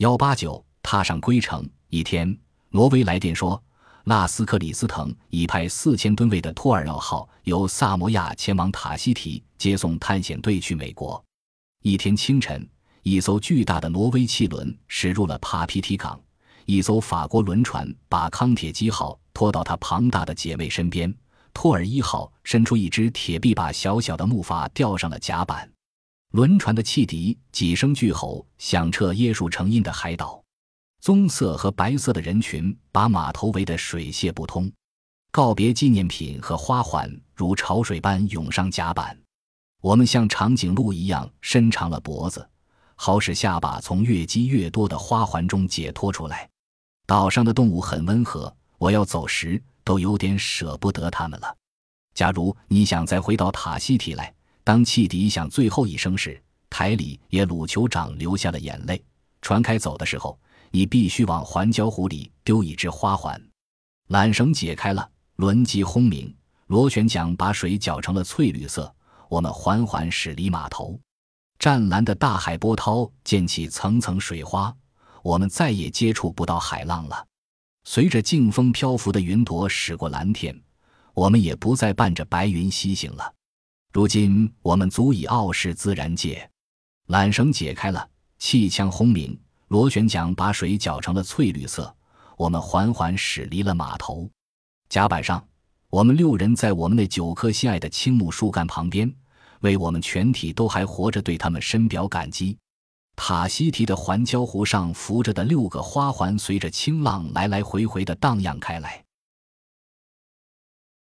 幺八九踏上归程一天，挪威来电说，纳斯克里斯滕已派四千吨位的托尔奥号由萨摩亚前往塔希提接送探险队去美国。一天清晨，一艘巨大的挪威汽轮驶入了帕皮提港，一艘法国轮船把康铁基号拖到他庞大的姐妹身边。托尔一号伸出一只铁臂，把小小的木筏吊上了甲板。轮船的汽笛几声巨吼，响彻椰树成荫的海岛。棕色和白色的人群把码头围得水泄不通。告别纪念品和花环如潮水般涌上甲板。我们像长颈鹿一样伸长了脖子，好使下巴从越积越多的花环中解脱出来。岛上的动物很温和。我要走时。都有点舍不得它们了。假如你想再回到塔希提来，当汽笛响最后一声时，台里也鲁酋长流下了眼泪。船开走的时候，你必须往环礁湖里丢一只花环。缆绳解开了，轮机轰鸣，螺旋桨把水搅成了翠绿色。我们缓缓驶离码头，湛蓝的大海波涛溅起层层水花，我们再也接触不到海浪了。随着劲风漂浮的云朵驶过蓝天，我们也不再伴着白云西行了。如今我们足以傲视自然界。缆绳解开了，气枪轰鸣，螺旋桨把水搅成了翠绿色。我们缓缓驶离了码头。甲板上，我们六人在我们那九棵心爱的青木树干旁边，为我们全体都还活着对他们深表感激。塔希提的环礁湖上浮着的六个花环，随着清浪来来回回的荡漾开来。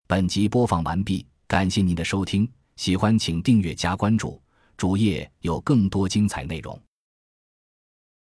本集播放完毕，感谢您的收听，喜欢请订阅加关注，主页有更多精彩内容。